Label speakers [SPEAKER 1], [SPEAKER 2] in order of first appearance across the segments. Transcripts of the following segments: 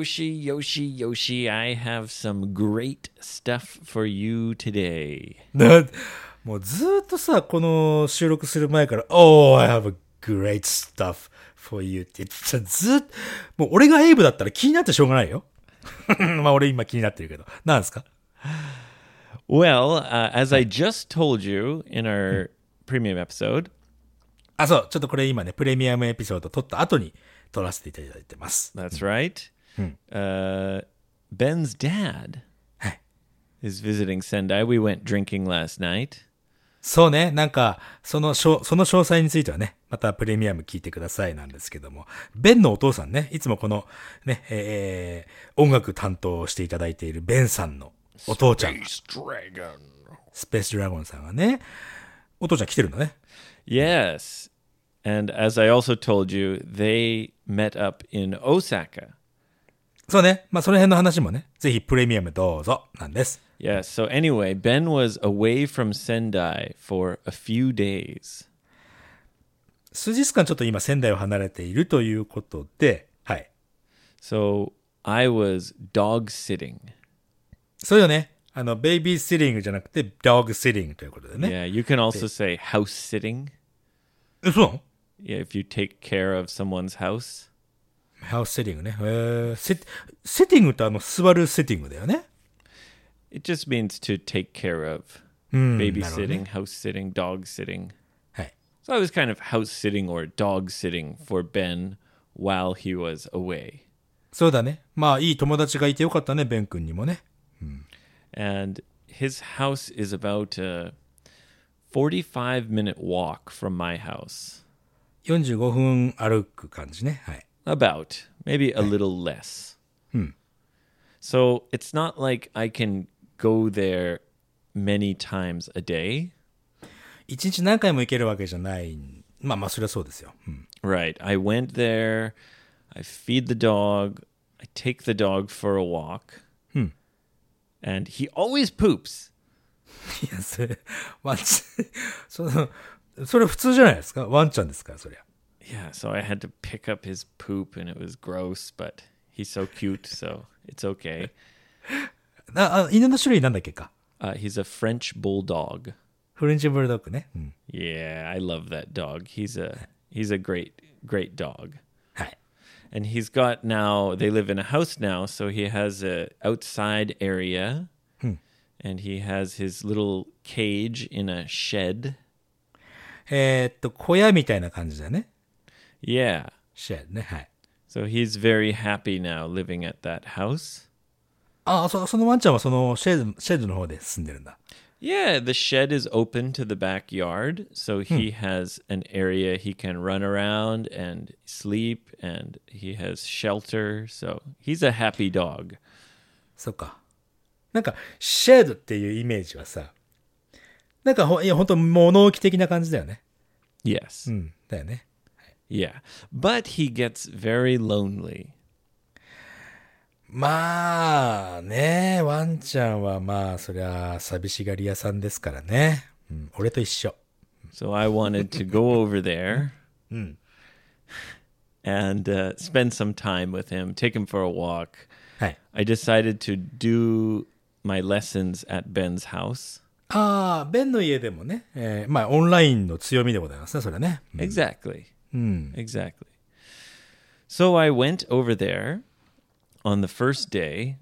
[SPEAKER 1] Yoshi, Yoshi, Yoshi, I have some great stuff for you today.
[SPEAKER 2] もうずーっとさ、この収録する前から、Oh, I have a great stuff for you って言ってさ、ずーっと、もう俺がエイブだったら気になってしょうがないよ。まあ俺今気になってるけど。なんですか
[SPEAKER 1] Well, uh, as I just told you in our premium episode,
[SPEAKER 2] あ、そう、ちょっとこれ今ね、プレミアムエピソード撮った後に撮らせていただいてます。
[SPEAKER 1] that's right, uh, Ben's dad
[SPEAKER 2] はい。
[SPEAKER 1] is visiting Sendai. We went drinking last night.
[SPEAKER 2] そうね、なんか、そのしょ、その詳細についてはね、またプレミアム聞いてくださいなんですけども、ベンのお父さんね、いつもこの、ね、えー、音楽担当をしていただいているベンさんのお父ちゃん、
[SPEAKER 1] Dragon.
[SPEAKER 2] スペースドラゴンさんがね、お父ちゃん来てるんだね。
[SPEAKER 1] Yes. And as I also told you, they met up in Osaka.
[SPEAKER 2] そうね、まあその辺の話もね、ぜひプレミアムどうぞ、なんです。
[SPEAKER 1] Yes. So anyway, Ben was away from Sendai for a few days.
[SPEAKER 2] 数日間ちょっと今仙台を離れているということで、はい。
[SPEAKER 1] So I was dog sitting.
[SPEAKER 2] そうよね。あの、ベイビーシッティングじゃなくて、ドッグシッティングということでね。
[SPEAKER 1] Yeah, you can also say house sitting.
[SPEAKER 2] え、そうなの
[SPEAKER 1] Yeah, if you take care of someone's house.
[SPEAKER 2] ハウスセッティングね。えー、セセッティングってあの、座るセッティングだよね。
[SPEAKER 1] It just means to take care of.
[SPEAKER 2] うん、
[SPEAKER 1] Babysitting, house sitting, dog sitting.
[SPEAKER 2] はい。
[SPEAKER 1] So I was kind of house sitting or dog sitting for Ben while he was away.
[SPEAKER 2] そうだね。まあ、いい友達がいてよかったね、ベン君にもね。
[SPEAKER 1] And his house is about a 45 minute walk from my house.
[SPEAKER 2] 45分歩く感じね。はい。
[SPEAKER 1] About, maybe a little less. So it's not like I can go there many times a day.
[SPEAKER 2] 一日何回も行けるわけじゃない。まあまあ、そりゃそうですよ。うん。
[SPEAKER 1] Right. I went there, I feed the dog, I take the dog for a walk, and he always poops.
[SPEAKER 2] いや、それ、ワンちゃん、その、それ普通じゃないですか。ワンちゃんですから、そりゃ。
[SPEAKER 1] Yeah, so I had to pick up his poop, and it was gross, but he's so cute, so it's okay.
[SPEAKER 2] あ、あ犬の種類なんだっけか。
[SPEAKER 1] Uh, he's a French bulldog.
[SPEAKER 2] フレンチブルドッグね。うん。
[SPEAKER 1] Yeah, I love that dog. He's a he's a great great dog.
[SPEAKER 2] はい。
[SPEAKER 1] And he's got now they live in a house now, so he has a outside area. And he has his little cage in a shed.
[SPEAKER 2] えーっと、小屋みたいな感じだね。
[SPEAKER 1] yeah. So he's very happy now living at that house.
[SPEAKER 2] Ah,
[SPEAKER 1] yeah, the shed is open to the backyard, so he hmm. has an area he can run around and sleep, and he has shelter, so he's a happy dog.
[SPEAKER 2] そっか。なんか、シェルっていうイメージはさ、なんかほ、いや、本当物置的な感じだよね。
[SPEAKER 1] Yes.
[SPEAKER 2] うん。だよね。
[SPEAKER 1] Hmm, Yeah. But he gets very lonely.
[SPEAKER 2] まあね、ワンちゃんはまあ、そりゃ、寂しがり屋さんですからね。うん、俺と一緒。
[SPEAKER 1] So I wanted to go over there and uh, spend some time with him, take him for a walk.
[SPEAKER 2] はい。
[SPEAKER 1] I decided to do my lessons at Ben's house.
[SPEAKER 2] ああ、ベンの家でもね、えーまあ、オンラインの強みでございますね、それはね。
[SPEAKER 1] Exactly. Exactly. So I went over there on the first day,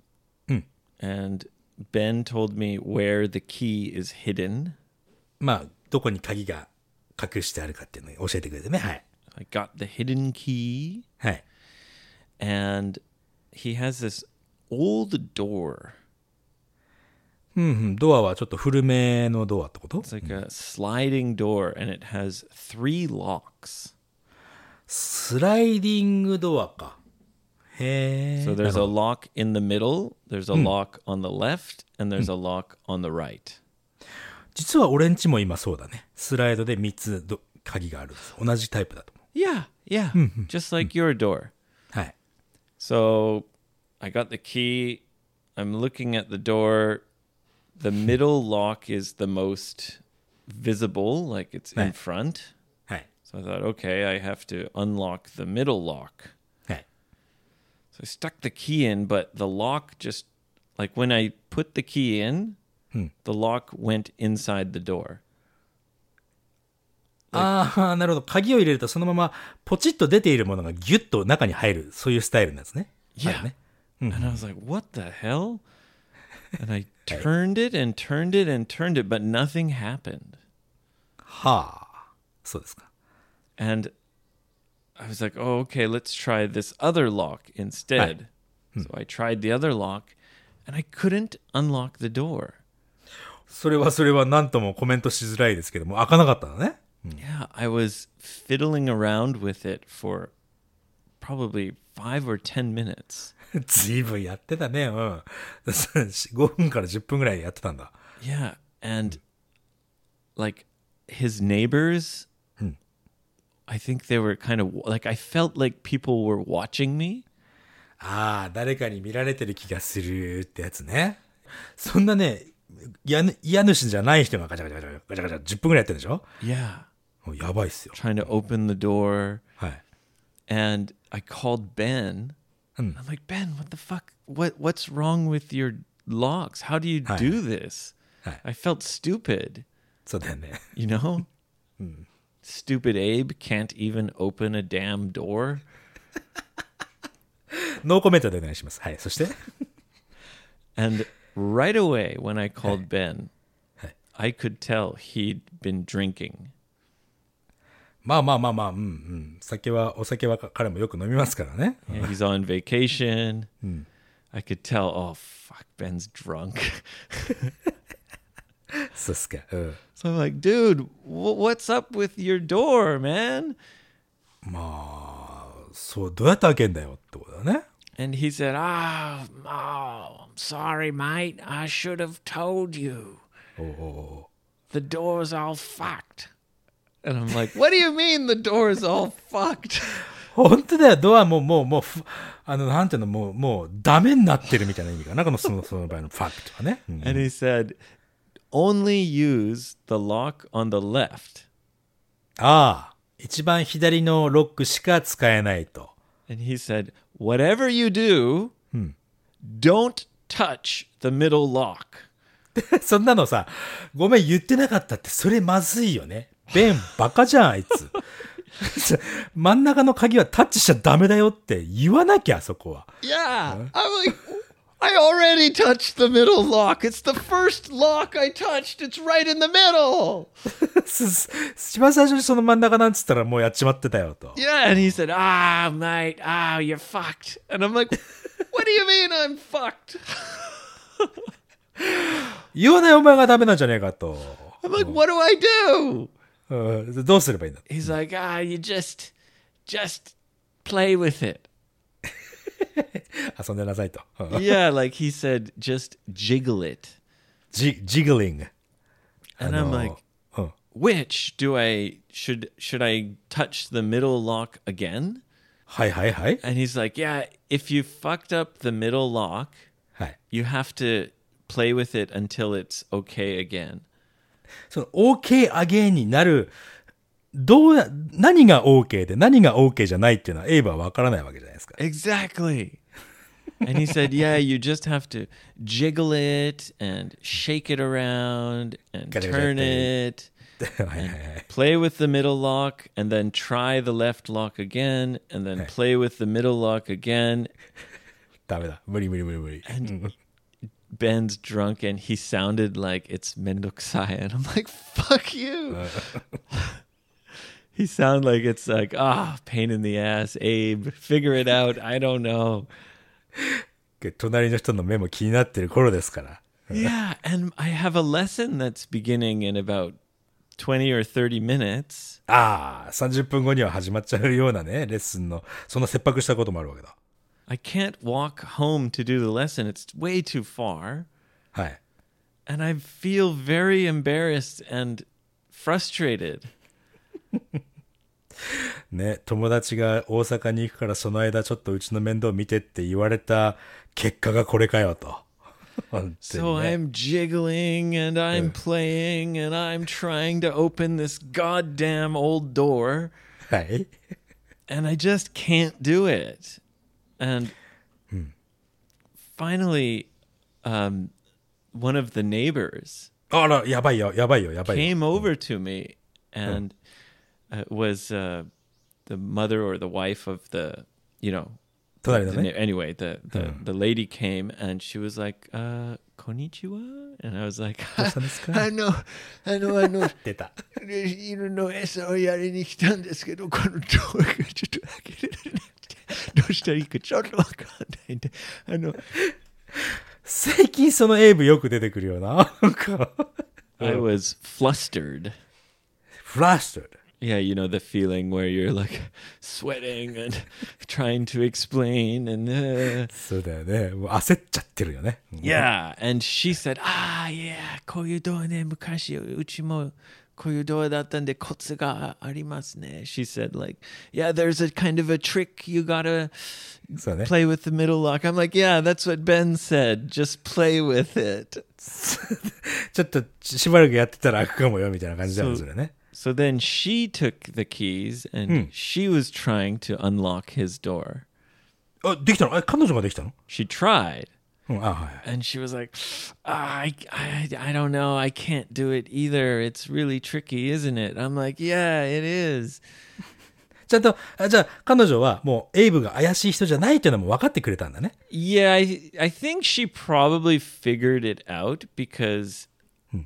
[SPEAKER 1] and Ben told me where the key is hidden.
[SPEAKER 2] まあ、どこに鍵が隠してあるかっていうのを教えてくれてね。はい。
[SPEAKER 1] I got the hidden key,
[SPEAKER 2] はい。
[SPEAKER 1] and he has this old door.
[SPEAKER 2] うんうん、ドアはちょっと古めのドアってこと
[SPEAKER 1] It's like a sliding door, and it has three locks.
[SPEAKER 2] スライディングドアか。へえ。
[SPEAKER 1] So there's a lock in the middle, there's a lock on the left, and there's a lock on the right.
[SPEAKER 2] 実は俺んちも今そうだね。スライドで3つど鍵があるんです。同じタイプだと思
[SPEAKER 1] Yeah, yeah, just like your door.
[SPEAKER 2] う。はい。
[SPEAKER 1] So I got the key. I'm looking at the door. The middle lock is the most visible, like it's in
[SPEAKER 2] Right.
[SPEAKER 1] front.
[SPEAKER 2] はい。
[SPEAKER 1] So I thought, okay, I have to unlock the middle lock.
[SPEAKER 2] はい。
[SPEAKER 1] So I stuck the key in, but the lock just like when I put the key in,
[SPEAKER 2] Hmm.
[SPEAKER 1] the lock went inside the door.
[SPEAKER 2] ああ、なるほど。鍵を入れるとそのままポチッと出ているものがギュッと中に入る。そういうスタイルなんですね。
[SPEAKER 1] Yeah.
[SPEAKER 2] はいね。
[SPEAKER 1] And I was like, what the hell? And I turned it and turned it and turned it, but nothing happened.
[SPEAKER 2] はあ。そうですか。
[SPEAKER 1] And I was like, oh, okay, let's try this other lock instead. So I tried the other lock and I couldn't unlock the door.
[SPEAKER 2] それはそれは何ともコメントしづらいですけども、開かなかったのね。
[SPEAKER 1] Yeah, I was fiddling around with it for probably five or 10 minutes.
[SPEAKER 2] ずいぶんやってたね。うん。5分から10分ぐらいやってたんだ。
[SPEAKER 1] Yeah, and like his neighbors, I think they were kind of like I felt like people were watching me.
[SPEAKER 2] ああ、誰かに見られてる気がするってやつね。そんなね、家ぬ家主じゃない人がガチャガチャガチャガチャガチャ10分ぐらいやってるでしょ
[SPEAKER 1] Yeah,
[SPEAKER 2] もうやばいっすよ。
[SPEAKER 1] trying to open the door,
[SPEAKER 2] はい。
[SPEAKER 1] and I called Ben.
[SPEAKER 2] Hmm.
[SPEAKER 1] I'm like, Ben, what the fuck? What what's wrong with your locks? How do you
[SPEAKER 2] Hi.
[SPEAKER 1] do this?
[SPEAKER 2] Hi.
[SPEAKER 1] I felt stupid.
[SPEAKER 2] そうだよね。
[SPEAKER 1] You know? Stupid Abe can't even open a damn door.
[SPEAKER 2] ノーコメントでお願いします。はい。そして
[SPEAKER 1] And right away, when I called Ben,
[SPEAKER 2] Hey.
[SPEAKER 1] I could tell he'd been drinking.
[SPEAKER 2] まあまあまあまあ、うんうん。酒は、お酒は彼もよく飲みますからね。
[SPEAKER 1] Yeah, he's on vacation. I could tell, oh, fuck, Ben's drunk.
[SPEAKER 2] そうっすか。うん。
[SPEAKER 1] so I'm like, dude, wh- what's up with your door, man?
[SPEAKER 2] そう、どうやって開けんだよってことだね。
[SPEAKER 1] And he said, oh, oh, I'm sorry, mate. I should have told you.
[SPEAKER 2] おうおうおう
[SPEAKER 1] The door's all fucked. And I'm like, what do you mean the door's all fucked?
[SPEAKER 2] 本当だよ、ドアももう、もうふ、あの、なんていうの、もう、もう、ダメになってるみたいな意味かな。この、その、その場合のファクトはね。うん
[SPEAKER 1] And he said, only use the lock on the left.
[SPEAKER 2] ああ、一番左のロックしか使えないと。
[SPEAKER 1] And he said, whatever you do, don't touch the middle lock.
[SPEAKER 2] そんなのさ、ごめん言ってなかったって、それまずいよね。ベン、バカじゃん、あいつ。真ん中の鍵はタッチしちゃダメだよって言わなきゃ、そこは。
[SPEAKER 1] Yeah. I'm like, I already touched the middle lock. It's the first lock I touched. It's right in the middle.
[SPEAKER 2] す一番最初にその真ん中なんつったらもうやっちまってたよと。
[SPEAKER 1] Yeah. And he said, ah, mate, ah, you're fucked. And I'm like, what do you mean I'm fucked?
[SPEAKER 2] 言わないお前がダメなんじゃねえかと。
[SPEAKER 1] I'm like, what do I do?
[SPEAKER 2] うんどうすればいいんだ
[SPEAKER 1] He's like, ah, you just, just play with it.
[SPEAKER 2] 遊んでなさいと。うん
[SPEAKER 1] yeah, like he said, just jiggle it.
[SPEAKER 2] ジ、ジグリング。
[SPEAKER 1] And
[SPEAKER 2] あ
[SPEAKER 1] I'm
[SPEAKER 2] の
[SPEAKER 1] like,
[SPEAKER 2] うん。
[SPEAKER 1] which do I should should I touch the middle lock again?
[SPEAKER 2] はいはいはい。
[SPEAKER 1] And he's like, yeah, if you fucked up the middle lock,
[SPEAKER 2] はい。
[SPEAKER 1] you have to play with it until it's okay again.
[SPEAKER 2] その OK アゲインになる、 どうや、何が OK で何が OK じゃないっていうのはエイブはわからないわけじゃないですか。
[SPEAKER 1] Exactly. and he said, yeah, you just have to jiggle it and shake it around and
[SPEAKER 2] Gotta
[SPEAKER 1] turn
[SPEAKER 2] get
[SPEAKER 1] it.
[SPEAKER 2] はいはいはい。
[SPEAKER 1] play with the middle lock and then try the left lock again and then play with the middle lock again
[SPEAKER 2] ダメだ。無理無理無理無理。
[SPEAKER 1] and ben's drunk and he sounded like it's mendokusai and i'm like fuck you he sounded like it's like ah pain in the ass abe figure it out i don't know
[SPEAKER 2] 隣の人の目も気になってる頃ですから。
[SPEAKER 1] yeah and i have a lesson that's beginning in about 20 or 30 minutes
[SPEAKER 2] ああ、30分後には始まっちゃうようなね、レッスンの、そんな切迫したこともあるわけだ。
[SPEAKER 1] i can't walk home to do the lesson it's way too far
[SPEAKER 2] はい。
[SPEAKER 1] and I feel very embarrassed and frustrated.
[SPEAKER 2] ね、友達が大阪に行くからその間ちょっとうちの面倒見てって言われた結果がこれかよと。
[SPEAKER 1] So I'm jiggling and I'm playing and I'm trying to open this goddamn old door
[SPEAKER 2] はい。
[SPEAKER 1] and I just can't do it. And finally, um, one of the neighbors
[SPEAKER 2] あら、やばいよ、やばいよ、やばいよ。
[SPEAKER 1] came over to me and uh, was uh, the mother or the wife of the, you know,
[SPEAKER 2] 隣の
[SPEAKER 1] the,
[SPEAKER 2] ね。
[SPEAKER 1] anyway, the, the, the lady came and she was like, uh, konnichiwa? And I was like,
[SPEAKER 2] どうしたんですか
[SPEAKER 1] あの、あの、あの、
[SPEAKER 2] 出た。
[SPEAKER 1] 犬の餌をやりに来たんですけど、このドアがちょっと開けられなくて、どうしたらいいかちょっとわかんないんで、あの、
[SPEAKER 2] 最近そのエイブよく出てくるよな。なんか、
[SPEAKER 1] I was flustered.
[SPEAKER 2] フラッシュ。
[SPEAKER 1] Yeah, you know the feeling where you're like sweating and trying to explain and uh,
[SPEAKER 2] そうだよね。もう焦っちゃってるよね。うん
[SPEAKER 1] yeah. And she said, "Ah, yeah, こういうドアね昔うちもこういうドアだったんでコツがありますね." She said like, "Yeah, there's a kind of a trick you gotta
[SPEAKER 2] そうだね。
[SPEAKER 1] play with the middle lock." I'm like, "Yeah, that's what Ben said. Just play with it."
[SPEAKER 2] ちょっとしばらくやってたら開くかもよ、みたいな感じだよね、
[SPEAKER 1] そ
[SPEAKER 2] そうれね。
[SPEAKER 1] So then she took the keys and she was trying to unlock his door.
[SPEAKER 2] あ、できたのえ、彼女ができたの
[SPEAKER 1] She tried.
[SPEAKER 2] うん、あ、はい。
[SPEAKER 1] and she was like "Ah, I, I i don't know i can't do it either it's really tricky isn't it i'm like yeah it is
[SPEAKER 2] ちゃんと、あじゃあ、彼女はもうエイブが怪しい人じゃないっていうのも分かってくれたんだね。
[SPEAKER 1] yeah i i think she probably figured it out because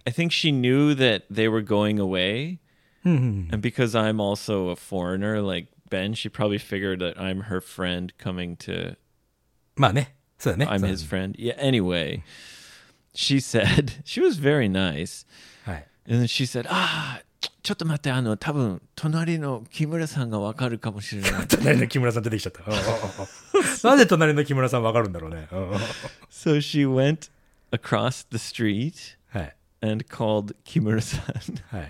[SPEAKER 1] i think she knew that they were going away and because i'm also a foreigner like ben she probably figured that i'm her friend coming to
[SPEAKER 2] まあね。そうだね。
[SPEAKER 1] i'm
[SPEAKER 2] そう
[SPEAKER 1] his friend yeah anyway she said she was very nice
[SPEAKER 2] はい。
[SPEAKER 1] And then she said, ああ、ちょっと待って、あの、多分、隣の木村さんがわかるかもしれない。
[SPEAKER 2] 隣の木村さん出てきちゃった。うんうんうんなんで隣の木村さん分かるんだろうね。うんうん
[SPEAKER 1] so she went across the street
[SPEAKER 2] はい。
[SPEAKER 1] and called Kimura-san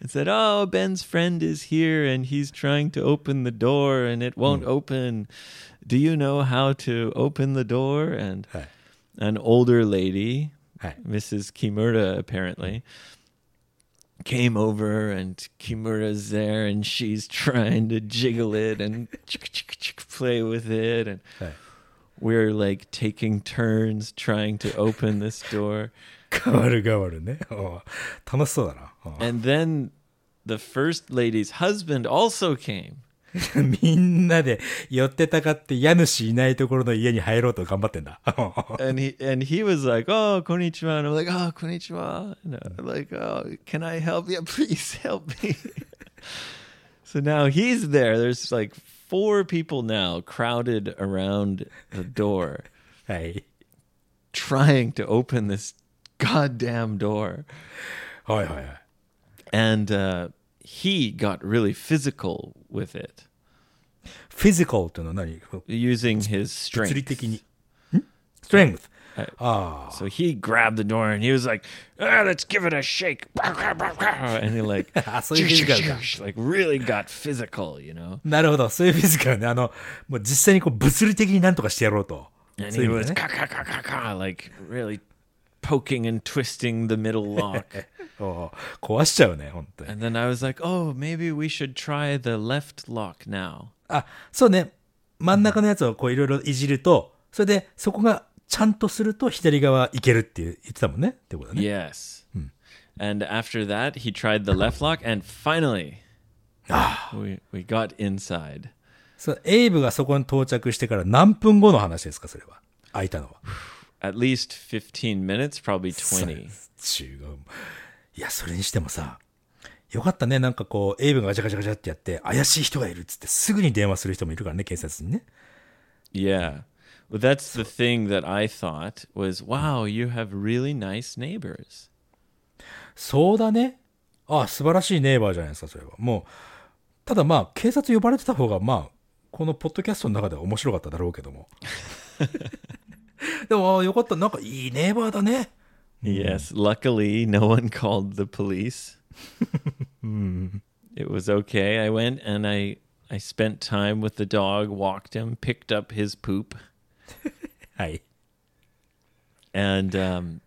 [SPEAKER 1] and said, "Oh, Ben's friend is here and he's trying to open the door and it won't mm. open. Do you know how to open the door?" And
[SPEAKER 2] Hi.
[SPEAKER 1] an older lady,
[SPEAKER 2] Hi.
[SPEAKER 1] Mrs. Kimura apparently, came over and Kimura's there and she's trying to jiggle it and play with it and
[SPEAKER 2] Hi.
[SPEAKER 1] we're like taking turns trying to open this door.
[SPEAKER 2] 変わる変わるね。うん楽しそうだな。うん
[SPEAKER 1] and then the first lady's husband also came
[SPEAKER 2] みんなで寄ってたかって家主いないところの家に入ろうと頑張ってんだ。
[SPEAKER 1] and he and he was like oh konnichiwa and I'm like oh konnichiwa and I'm like oh can I help you please help me so now he's there there's like four people now crowded around the door
[SPEAKER 2] はい。
[SPEAKER 1] trying to open this goddamn door
[SPEAKER 2] はいはいはい。
[SPEAKER 1] and uh, he got really physical with it
[SPEAKER 2] フィジカルっていうのは何
[SPEAKER 1] using his
[SPEAKER 2] 物理
[SPEAKER 1] strength
[SPEAKER 2] 的に。んストレングス。
[SPEAKER 1] はい
[SPEAKER 2] ああ。
[SPEAKER 1] So he grabbed the door and he was like, ah, "Let's give it a shake," and he like,
[SPEAKER 2] あそういうフィジカルか。
[SPEAKER 1] like really got physical, you know.
[SPEAKER 2] なるほど。そういうフィジカルね。あの、もう実際にこう物理的になんとかしてやろうと。
[SPEAKER 1] And
[SPEAKER 2] そうい
[SPEAKER 1] he
[SPEAKER 2] う意
[SPEAKER 1] was
[SPEAKER 2] 味でね
[SPEAKER 1] ka ka ka ka ka, like really poking and twisting the middle lock.
[SPEAKER 2] 壊しちゃうね、本当に。
[SPEAKER 1] and then I was like, "Oh, maybe we should try the left lock now."
[SPEAKER 2] あ、そうね。真ん中のやつをこういろいろいじると、それでそこがちゃんとすると左側いけるって言ってたもんね。ってことだね。
[SPEAKER 1] Yes. And after that, he tried the left lock, and finally, we we got inside.
[SPEAKER 2] そう、エイブがそこに到着してから何分後の話ですか、それは。開いたのは。
[SPEAKER 1] At least fifteen minutes, probably twenty.
[SPEAKER 2] 違う。いや、それにしてもさ、よかったね。なんかこう、エイブがガチャガチャガチャってやって、怪しい人がいるっつってすぐに電話する人もいるからね、警察にね。
[SPEAKER 1] Yeah. Well, that's the thing that I thought was, wow, you have really nice neighbors.
[SPEAKER 2] そうだね。あ素晴らしいネイバーじゃないですか、それは。もう、ただまあ、警察呼ばれてた方が、まあ、このポッドキャストの中では面白かっただろうけども。でも、あよかった。なんかいいネイバーだね。
[SPEAKER 1] Yes. Luckily, no one called the police. It was okay. I went and I I spent time with the dog, walked him, picked up his poop,
[SPEAKER 2] はい。
[SPEAKER 1] And um,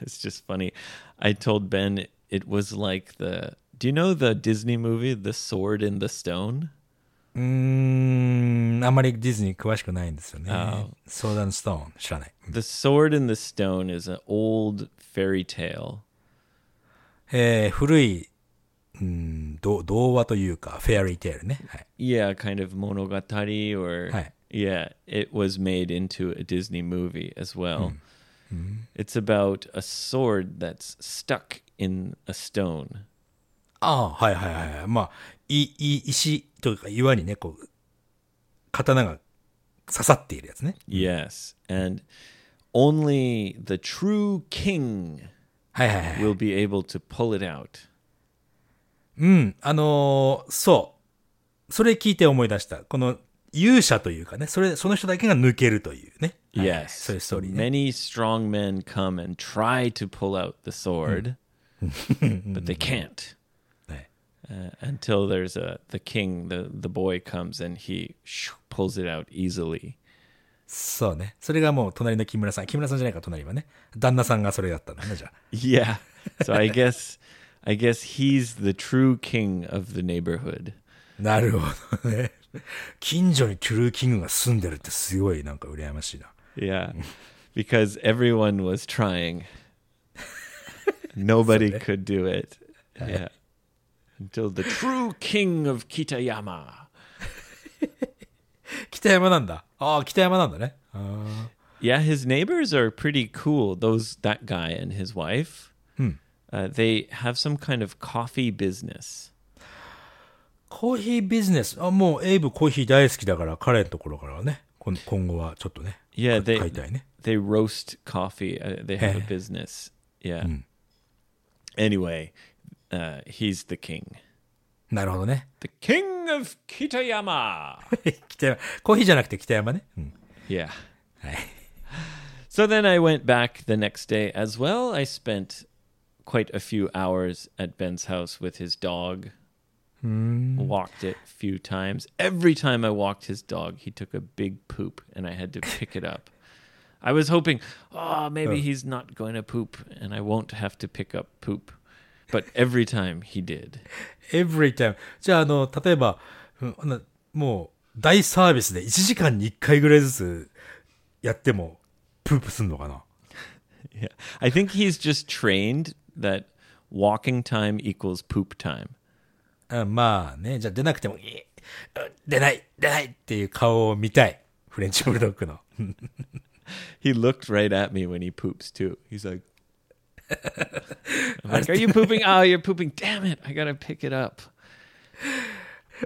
[SPEAKER 1] it's just funny. I told Ben it was like the. Do you know the Disney movie, The Sword in the Stone?
[SPEAKER 2] うーん、あんまりディズニー詳しくないんですよね。
[SPEAKER 1] あ
[SPEAKER 2] ソーダンストーン、知らない。
[SPEAKER 1] The Sword in the Stone is an old fairy tale.
[SPEAKER 2] えー、古い、うん、ど童話というか、フェアリーテールね。はい。
[SPEAKER 1] Yeah, kind of monogatari or
[SPEAKER 2] Hi.
[SPEAKER 1] yeah, it was made into a Disney movie as well. It's about a sword that's stuck in a stone.
[SPEAKER 2] ああ、はいはいはいはい。まあ、い、い、 石というか岩にね、こう、刀が刺さっているやつね。
[SPEAKER 1] Yes, and only the true king
[SPEAKER 2] はいはいはい。
[SPEAKER 1] will be able to pull it out.
[SPEAKER 2] うん、あのーそう。それ聞いて思い出した。この勇者というかね、それ、その人だけが抜けるというね。はいはい
[SPEAKER 1] Yes.
[SPEAKER 2] そういうストー
[SPEAKER 1] So
[SPEAKER 2] リーね。
[SPEAKER 1] many strong men come and try to pull out the sword, but they can't
[SPEAKER 2] はい。
[SPEAKER 1] uh, until there's a the king, the the boy comes and he shoo, pulls it out easily.
[SPEAKER 2] そうね。それがもう隣の木村さん。木村さんじゃないか、隣はね。旦那さんがそれだったんだね、じゃあ。
[SPEAKER 1] Yeah. So I guess I guess he's the true king of the neighborhood.
[SPEAKER 2] なるほどね。近所にトゥルーキングが住んでるってすごいなんか羨ましいな。
[SPEAKER 1] Yeah. because everyone was trying. Nobody
[SPEAKER 2] So-
[SPEAKER 1] could do it. Yeah. Until the true king of Kitayama.
[SPEAKER 2] 北山なんだ。ああ、北山なんだね。あ
[SPEAKER 1] Yeah, his neighbors are pretty cool. Those that guy and his wife. Uh, they have some kind of coffee business.
[SPEAKER 2] ーコーヒービジネス。あ、もうエイブコーヒー大好きだから彼のところからはね、こん今後はちょっとね、
[SPEAKER 1] Yeah,
[SPEAKER 2] か
[SPEAKER 1] they
[SPEAKER 2] 買いたいね。
[SPEAKER 1] they roast coffee. Uh, they have a
[SPEAKER 2] Eh.
[SPEAKER 1] business. Yeah. Anyway, uh, he's the king.
[SPEAKER 2] なるほどね。
[SPEAKER 1] The king of Kitayama.
[SPEAKER 2] 北山、コーヒーじゃなくて北山ね。うん。
[SPEAKER 1] yeah.
[SPEAKER 2] はい。
[SPEAKER 1] So then I went back the next day as well. I spent quite a few hours at Ben's house with his dog. Walked it a few times. Every time I walked his dog, he took a big poop and I had to pick it up. I was hoping, oh, maybe he's not going to poop and I won't have to pick up poop. But every time he did.
[SPEAKER 2] every time. じゃあ、あの、例えば、うんあのもう、大サービスで1時間に1回ぐらいずつやっても、プープすんのかな
[SPEAKER 1] Yeah. I think he's just trained that walking time equals poop time.
[SPEAKER 2] あまあね、じゃあ出なくても、いい出ない出ないっていう顔を見たい。フレンチブルドッグの。
[SPEAKER 1] He looked right at me when he poops too. He's like, I'm like, "Are you pooping? Oh, you're pooping! Damn it! I gotta pick it up."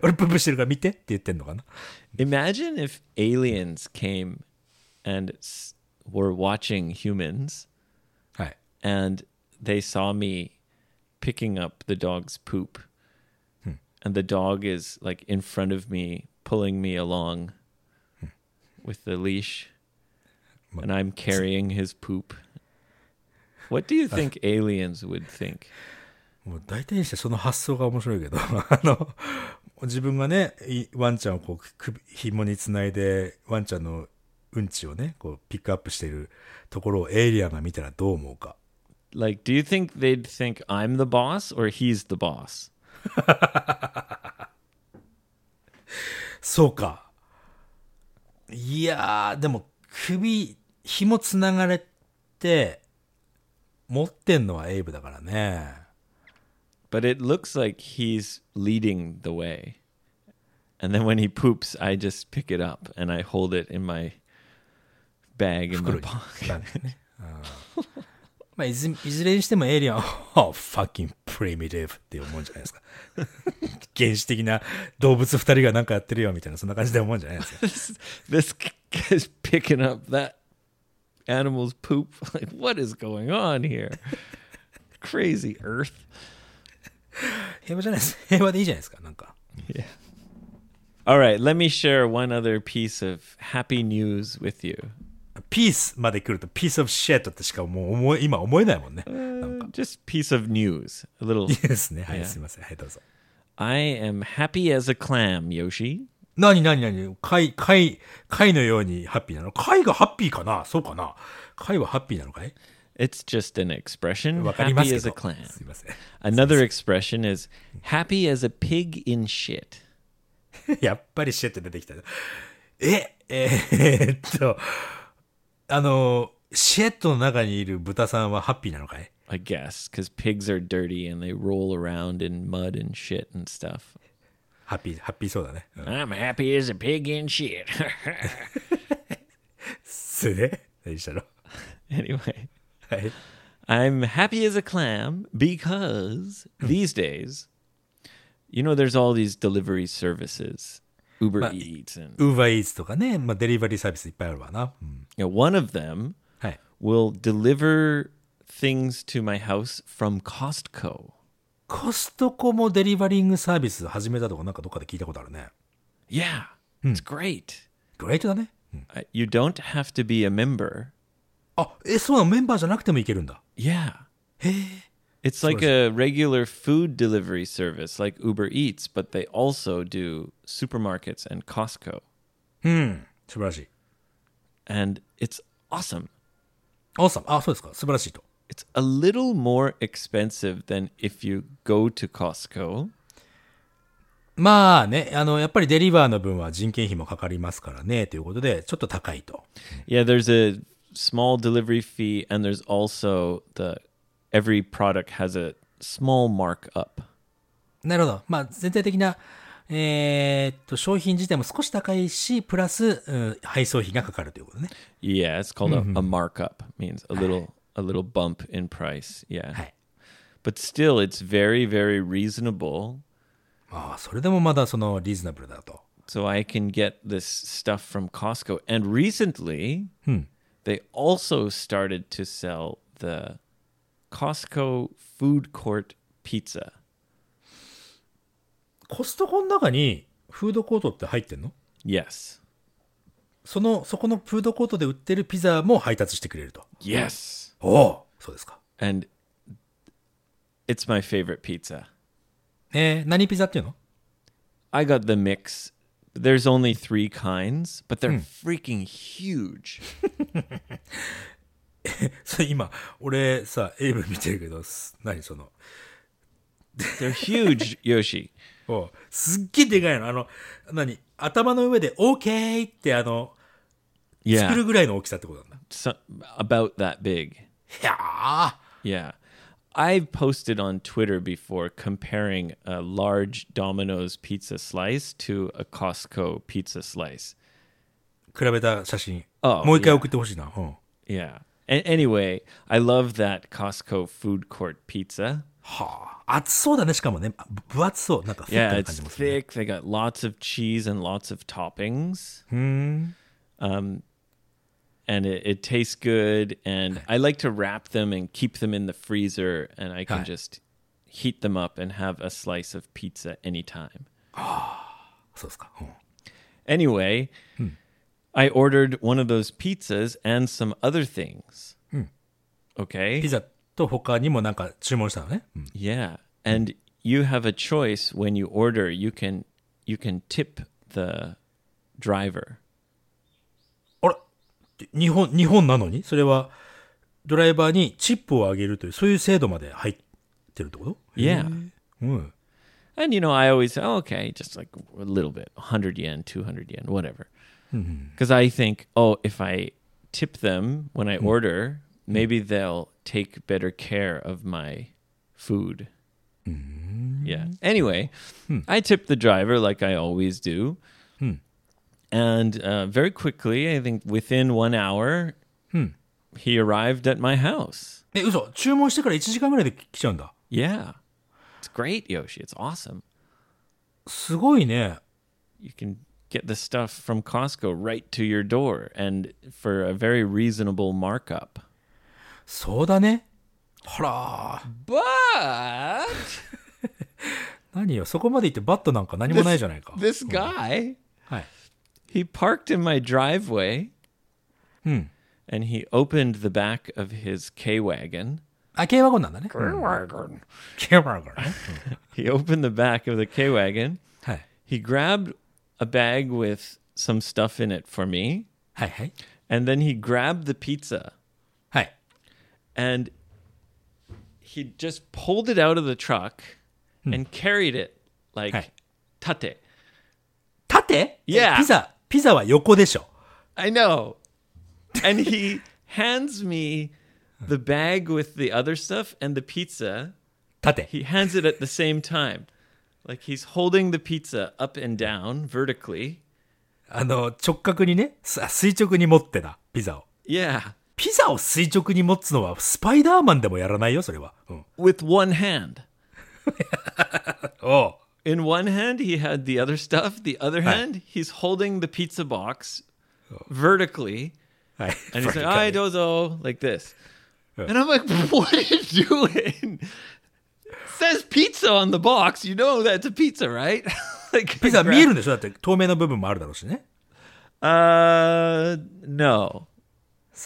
[SPEAKER 2] 俺プープしてるから見てって言ってんのかな
[SPEAKER 1] Imagine if aliens came and s- were watching humans,
[SPEAKER 2] はい。
[SPEAKER 1] and they saw me picking up the dog's poop, and the dog is like in front of me, pulling me along with the leash, and I'm carrying his poop. What do you think aliens would think?
[SPEAKER 2] もう大体にしてその発想が面白いけど、あの、自分がね、いワンちゃんをこう、首、紐につないで、ワンちゃんのうんちをね、こう、ピックアップしているところをエイリアンが見たらどう思うか。
[SPEAKER 1] Like, do you think they'd think I'm the boss or he's the boss?
[SPEAKER 2] そうか。いやー、でも、首、紐つながれて、持ってんのはエイブだからね。
[SPEAKER 1] But it looks like he's leading the way. And then when he poops, I just pick it up and I hold it in my bag in my
[SPEAKER 2] 袋に
[SPEAKER 1] pocket.
[SPEAKER 2] なんですね。あーまあ、いずいずれにしてもエイリアンは、oh, fucking primitive って思うんじゃないですか。原始的な動物二人がなんかやってるよみたいな、そんな感じで思うんじゃないですか。
[SPEAKER 1] This guy's picking up that animal's poop. Like, what is going on here? Crazy Earth.
[SPEAKER 2] 平和じゃないです。平和でいいじゃないですか、なんか。
[SPEAKER 1] Yeah. All right, let me share one other piece of happy news with you.
[SPEAKER 2] ピースまで来ると、ピースオブシェットってしかもう思い、今思えないもんね。なんか。
[SPEAKER 1] Just piece of news. A little.
[SPEAKER 2] いいですね。はい、
[SPEAKER 1] Yeah.
[SPEAKER 2] すいません。はい、どうぞ。
[SPEAKER 1] I am happy as a clam, Yoshi.
[SPEAKER 2] なになになに貝、貝、貝のようにハッピーなの貝がハッピーかなそうかな貝はハッピーなのかい
[SPEAKER 1] It's just an expression. Happy
[SPEAKER 2] け
[SPEAKER 1] as a
[SPEAKER 2] ど。
[SPEAKER 1] clam.
[SPEAKER 2] すいません。
[SPEAKER 1] Another expression is happy as a pig in shit.
[SPEAKER 2] やっぱりシェット出てきた。え、えーっと、あの、シェットの中にいる豚さんはハッピーなのかい
[SPEAKER 1] I guess, because pigs are dirty and they roll around in mud and shit and stuff.
[SPEAKER 2] ハッピー、ハッピーそうだね。うん、
[SPEAKER 1] I'm happy as a pig in shit.
[SPEAKER 2] それで何したの
[SPEAKER 1] anyway,
[SPEAKER 2] はい。
[SPEAKER 1] I'm happy as a clam because these days, you know, there's all these delivery services, Uber
[SPEAKER 2] But-
[SPEAKER 1] Eats, and
[SPEAKER 2] ウーバーイーツとかね、まあ、デリバリーサービスいっぱいあるわな。うん、
[SPEAKER 1] you know, one of them
[SPEAKER 2] はい。
[SPEAKER 1] will deliver things to my house from Costco.
[SPEAKER 2] コストコもデリバリングサービス始めたとかなんかどっかで聞いたことあるね。
[SPEAKER 1] Yeah, it's great.
[SPEAKER 2] グレートだね。うん、
[SPEAKER 1] Uh, You don't have to be a member.
[SPEAKER 2] あ、え、そうなのメンバーじゃなくてもいけるんだ。
[SPEAKER 1] Yeah. It's like a regular food delivery service like Uber Eats, but they also do supermarkets and Costco.
[SPEAKER 2] うん。素晴らしい。
[SPEAKER 1] And it's awesome.
[SPEAKER 2] あ、そうあ、そうですか。素晴らしいと。
[SPEAKER 1] It's a little more expensive than if you go to Costco.
[SPEAKER 2] まあね、あの、やっぱりデリバーの分は人件費もかかりますからね、ということで、ちょっと高いと。
[SPEAKER 1] Yeah, there's a small delivery fee, and there's also the every product has a small markup.
[SPEAKER 2] なるほど。まあ、全体的な、えーっと、商品自体も少し高いし、プラス、うん配送費がかかるということね。
[SPEAKER 1] Yeah, it's called a, a markup. Means a little a little bump in price. Yeah.
[SPEAKER 2] はい。
[SPEAKER 1] But still it's very very reasonable.
[SPEAKER 2] ああ、それでもまだその、リーズナブルだと。
[SPEAKER 1] So I can get this stuff from Costco. And recently they also started to sell the Costco food court pizza.
[SPEAKER 2] コストコの中に、フードコートって入ってんの
[SPEAKER 1] Yes.
[SPEAKER 2] その、そこのフードコートで売ってるピザも配達してくれると。
[SPEAKER 1] Yes.
[SPEAKER 2] おおそうですか。
[SPEAKER 1] And it's my favorite pizza.
[SPEAKER 2] えー、何ピザっていうの
[SPEAKER 1] I got the mix. There's only three kinds, but they're freaking huge.
[SPEAKER 2] それ今、俺さ、エイブ見てるけど、す何その、
[SPEAKER 1] They're huge, Yoshi.
[SPEAKER 2] おうすっげえでかいの。あの、何頭の上で OK ってあの、作る.ぐらいの大きさってことなんだ。
[SPEAKER 1] So, about that big.
[SPEAKER 2] いやー
[SPEAKER 1] Yeah. I've posted on Twitter before comparing a large Domino's pizza slice to a Costco pizza slice.
[SPEAKER 2] 比べた写真。
[SPEAKER 1] あ
[SPEAKER 2] もう一回
[SPEAKER 1] yeah.
[SPEAKER 2] 送ってほしいな。うん。
[SPEAKER 1] Yeah. A- anyway, I love that Costco food court pizza.
[SPEAKER 2] はあ。厚そうだね、しかもね。ぶ分厚そう。なんか、フィッ
[SPEAKER 1] Yeah,
[SPEAKER 2] トな
[SPEAKER 1] it's
[SPEAKER 2] 感じもする、ね。
[SPEAKER 1] thick. They got lots of cheese and lots of toppings.
[SPEAKER 2] うーん。
[SPEAKER 1] and it, it tastes good and i like to wrap them and keep them in the freezer and i can
[SPEAKER 2] Hi.
[SPEAKER 1] just heat them up and have a slice of pizza anytime
[SPEAKER 2] そうですか。うん。
[SPEAKER 1] anyway i ordered one of those pizzas and some other things okay
[SPEAKER 2] ピザと他にもなんか注文したのね。うん。
[SPEAKER 1] yeah and you have a choice when you order you can you can tip the driver
[SPEAKER 2] あら 日本、日本なのにそれは、ドライバーにチップをあげるという、そういう制度まで入ってるってこと
[SPEAKER 1] yeah
[SPEAKER 2] うん。
[SPEAKER 1] And you know, I always say, oh, okay, just like a little bit, 100 yen, 200 yen, whatever. Because I think, oh, if I tip them when I order, maybe they'll take better care of my food. Yeah. Anyway, I tip the driver like I always do. And uh, very quickly, I think within one hour, he arrived at my house.
[SPEAKER 2] え、嘘注文してから1時間ぐらいで来ちゃうんだ。
[SPEAKER 1] Yeah. It's great, Yoshi. It's awesome.
[SPEAKER 2] すごいね。
[SPEAKER 1] you can get the stuff from Costco right to your door and for a very reasonable markup.
[SPEAKER 2] そうだね。ほら
[SPEAKER 1] But
[SPEAKER 2] 何よ、そこまで行ってバットなんか何もないじゃないか。
[SPEAKER 1] this guy,
[SPEAKER 2] はい。
[SPEAKER 1] he parked in my driveway
[SPEAKER 2] うん。
[SPEAKER 1] and he opened the back of his K Wagon.
[SPEAKER 2] あ、軽ワゴンなんだね。
[SPEAKER 1] K Wagon.
[SPEAKER 2] 軽ワゴンね。
[SPEAKER 1] He opened the back of the K Wagon.
[SPEAKER 2] はい。
[SPEAKER 1] He grabbed a bag with some stuff in it for me.
[SPEAKER 2] はいはい。
[SPEAKER 1] And then he grabbed the pizza
[SPEAKER 2] はい。
[SPEAKER 1] and he just pulled it out of the truck and carried it like
[SPEAKER 2] Hey.
[SPEAKER 1] tate.
[SPEAKER 2] 縦
[SPEAKER 1] Yeah.
[SPEAKER 2] ピザ、 ピザは横でしょ。
[SPEAKER 1] I know. And he hands me the bag with the other stuff and the pizza.
[SPEAKER 2] 縦。
[SPEAKER 1] He hands it at the same time. Like he's holding the pizza up and down vertically.
[SPEAKER 2] あの、直角にね、垂直に持ってた、ピザを。
[SPEAKER 1] Yeah.
[SPEAKER 2] ピザを垂直に持つのは、スパイダーマンでもやらないよ、それは。うん。
[SPEAKER 1] With one hand.
[SPEAKER 2] おう
[SPEAKER 1] In one hand, he had the other stuff. The other hand, he's holding the pizza box vertically.
[SPEAKER 2] はい。
[SPEAKER 1] And he's like, "Hi, dozo," like this. And I'm like, "What are you doing?" says pizza on the box. You know that's a pizza, right? like
[SPEAKER 2] ピザ見えるんでしょだって透明な部分もあるだろうしね。
[SPEAKER 1] Uh, no.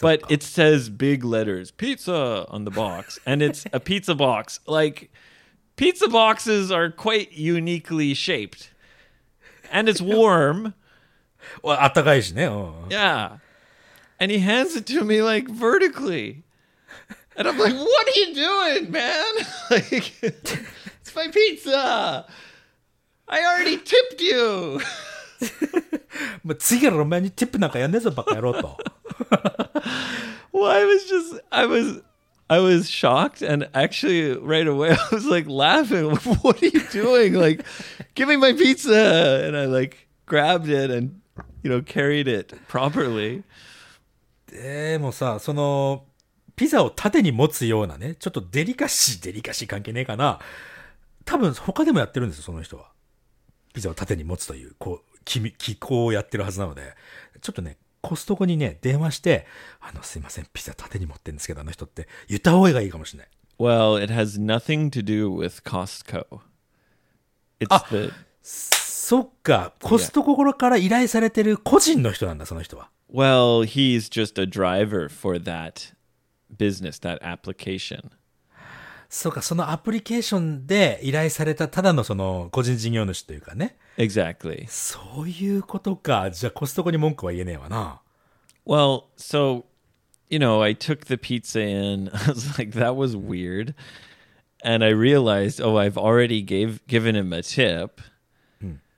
[SPEAKER 1] But it says big letters, pizza on the box, and it's a pizza box. Like pizza boxes are quite uniquely shaped. And it's warm.
[SPEAKER 2] おあったかいしね。うん。
[SPEAKER 1] Yeah. And he hands it to me like vertically. And I'm like, what are you doing, man? like, it's my pizza. I already tipped you.
[SPEAKER 2] もう次からお前にティップなんかやんねえぞ、バカ野郎と。
[SPEAKER 1] Well, I was just, I was, I was shocked. And actually, right away, I was like laughing. What are you doing? Like, give me my pizza. And I like grabbed it and, you know, carried it properly.
[SPEAKER 2] でもさ、その、ピザを縦に持つようなね、ちょっとデリカシー、デリカシー関係ねえかな。多分他でもやってるんですよ、その人は。ピザを縦に持つという、こう、機み機構をやってるはずなので、ちょっとね、コストコにね、電話して、あの、すいません、ピザ縦に持ってるんですけど、あの人って、言った方がいいかもしれない。
[SPEAKER 1] Well, it has nothing to do with Costco. It's
[SPEAKER 2] Ah.
[SPEAKER 1] the,
[SPEAKER 2] そっか、コストコから依頼されてる個人の人なんだ、その人は。
[SPEAKER 1] well, he's just a driver for that business, that application.
[SPEAKER 2] そうか、そのアプリケーションで依頼されたただのその個人事業主というかね。
[SPEAKER 1] Exactly.
[SPEAKER 2] そういうことか。じゃあコストコに文句は言えねえわな。
[SPEAKER 1] Well, so, you know, I took the pizza in. I was like, that was weird. And I realized, oh, I've already gave given him a tip.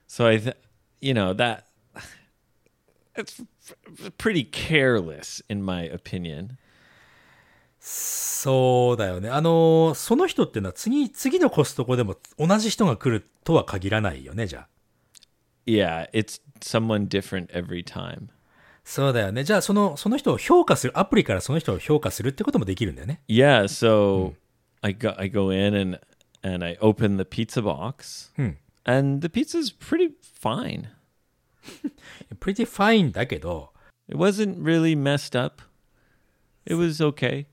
[SPEAKER 1] So I, th- you know, that it's pretty careless in my opinion.
[SPEAKER 2] そうだよね。あのーその人っていうのは次、次のコストコでも同じ人が来るとは限らないよね、じゃあ。
[SPEAKER 1] Yeah, it's someone different every time.
[SPEAKER 2] そうだよね。じゃあその、その人を評価する、アプリからその人を評価するってこともできるんだよね。
[SPEAKER 1] Yeah, so I go I go in and and I open the pizza box, and the pizza's pretty fine.
[SPEAKER 2] pretty fine だけど、
[SPEAKER 1] It wasn't really messed up. It was okay.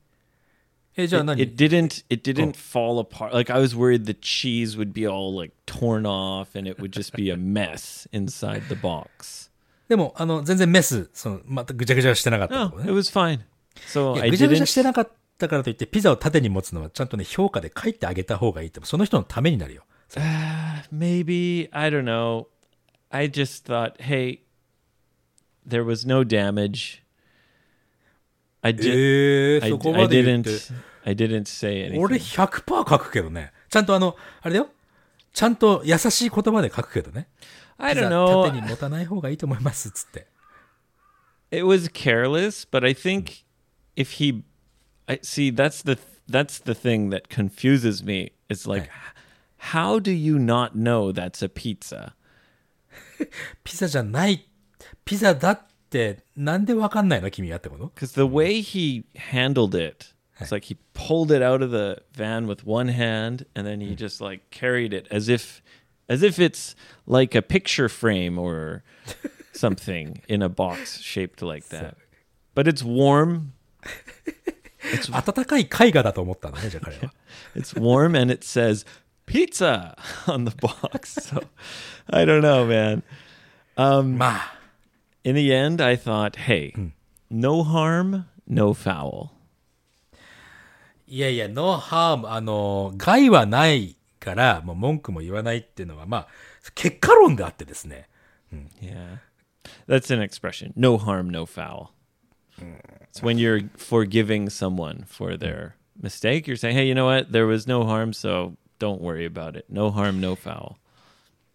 [SPEAKER 2] え、じゃあ
[SPEAKER 1] It,
[SPEAKER 2] 何
[SPEAKER 1] it didn't it didn't fall apart. Like I was worried the cheese would be all like torn off and it would just be a mess inside the box.
[SPEAKER 2] でも、あの、全然メス、その、またぐちゃぐちゃしてなかったって
[SPEAKER 1] No,
[SPEAKER 2] こと
[SPEAKER 1] it
[SPEAKER 2] ね。
[SPEAKER 1] was fine. So
[SPEAKER 2] いや
[SPEAKER 1] I
[SPEAKER 2] ぐちゃぐちゃして
[SPEAKER 1] didn't
[SPEAKER 2] なかったからといって、ピザを縦に持つのはちゃんとね、評価で書いてあげた方がいいって、その人のためになるよ。
[SPEAKER 1] maybe I don't know. I just thought, hey, there was no damage. I did.
[SPEAKER 2] ええ
[SPEAKER 1] I,
[SPEAKER 2] そこ
[SPEAKER 1] I
[SPEAKER 2] まで言っ
[SPEAKER 1] didn't.
[SPEAKER 2] て。
[SPEAKER 1] I didn't say
[SPEAKER 2] 俺
[SPEAKER 1] anything.
[SPEAKER 2] 100%書くけどね。ちゃんとあの、あれだよ。ちゃんと優しい言葉で書くけどね。
[SPEAKER 1] I don't
[SPEAKER 2] 縦に
[SPEAKER 1] know.
[SPEAKER 2] 持たない方がいいと思います、つって。
[SPEAKER 1] It was careless, but I think if he, I see that's the that's the thing that confuses me. It's like, how do you not know that's a pizza?
[SPEAKER 2] ピザじゃない、ピザだって、なんでわかんないの君はってこと
[SPEAKER 1] Because the way he handled it, it's like he pulled it out of the van with one hand, and then he just like carried it as if, as if it's like a picture frame or something in a box shaped like that. But it's warm.
[SPEAKER 2] 温かい絵画だと思ったんだね、じゃあ彼は。
[SPEAKER 1] It's warm, and it says pizza on the box. So I don't know, man.
[SPEAKER 2] まあ、
[SPEAKER 1] In the end, I thought, hey, no harm, no foul.
[SPEAKER 2] いやいや、ノーハーム、あの、害はないから、もう文句も言わないっていうのは、まあ、結果論であってですね。
[SPEAKER 1] Yeah. That's an expression. No harm, no foul. It's when you're forgiving someone for their mistake. You're saying, hey, you know what? There was no harm, so don't worry about it. No harm, no foul.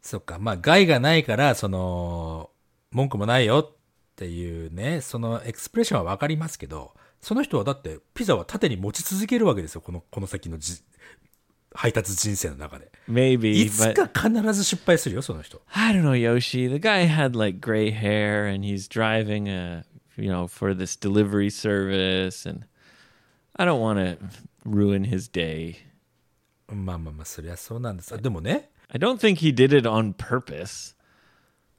[SPEAKER 2] そっか。まあ、害がないから、その、 文句もないよっていうね、そのエクスプレッションはわかりますけど、その人はだって、ピザは縦に持ち続けるわけですよ。この、この先のじ配達人生の中で。
[SPEAKER 1] Maybe,
[SPEAKER 2] いつか必ず失敗するよ、その人。
[SPEAKER 1] I don't know, Yoshi. The guy had like gray hair and he's driving a, you know, for this delivery service and I don't want to ruin his day.
[SPEAKER 2] まあまあまあ、そりゃそうなんです。あでもね、
[SPEAKER 1] I don't think he did it on purpose.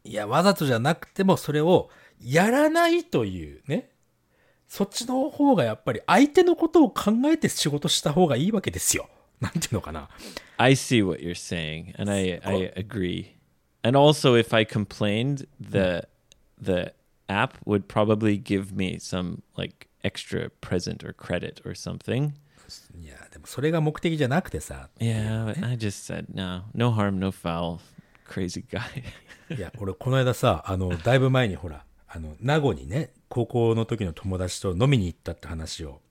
[SPEAKER 2] いや、わざとじゃなくても、それをやらないというね。そっちの方がやっぱり相手のことを考えて仕事した方がいいわけですよ。なんていうのかな。
[SPEAKER 1] I see what you're saying and I I agree. And also if I complained, the the app would probably give me some like extra present or credit or something.
[SPEAKER 2] いや、でもそれが目的じゃなくてさ。
[SPEAKER 1] Yeah, I just said no, no harm, no foul. Crazy guy.
[SPEAKER 2] いや、俺この間さ、あの、だいぶ前にほら、あの、名護にね、高校の時の友達と飲みに行ったって話を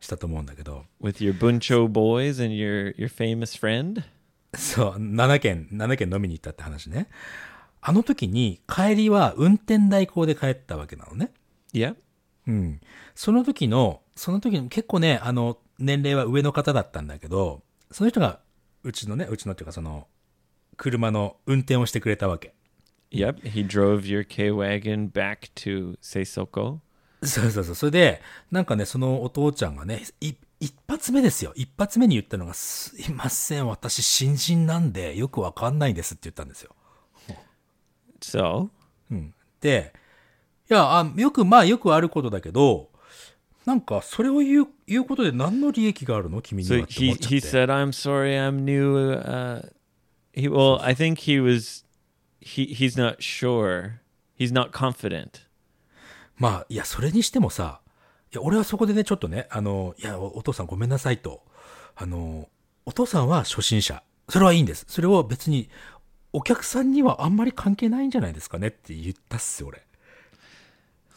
[SPEAKER 2] したと思うんだけど、
[SPEAKER 1] With your Buncho boys and your your famous friend?
[SPEAKER 2] そう、7軒、7軒飲みに行ったって話ね。あの時に帰りは運転代行で帰ったわけなのね。
[SPEAKER 1] Yeah.
[SPEAKER 2] うん。その時の、その時の結構ね、あの、年齢は上の方だったんだけど、その人が、うちのね、うちのっていうかその、車の運転をしてくれたわけ。
[SPEAKER 1] Yep, he drove your K wagon back to Seisoko.
[SPEAKER 2] そうそうそう。それで、なんかね、そのお父ちゃんがね、い一発目ですよ。一発目に言ったのが、すいません、私新人なんでよくわかんないですって言ったんですよ。
[SPEAKER 1] So,
[SPEAKER 2] で、いや、あよく、まあよくあることだけど、なんか、それを言う、言うことで何の利益があるの？君にはって思
[SPEAKER 1] he
[SPEAKER 2] っちゃって。
[SPEAKER 1] he said, "I'm sorry, I'm new." Uh, he well, I think he was he he's not sure. He's not confident.
[SPEAKER 2] まあ、いや、それにしてもさ、いや、俺はそこでね、ちょっとね、あの、いや、おお父さんごめんなさいと。あの、お父さんは初心者。それはいいんです。それを別に、お客さんにはあんまり関係ないんじゃないですかねって言ったっすよ、俺。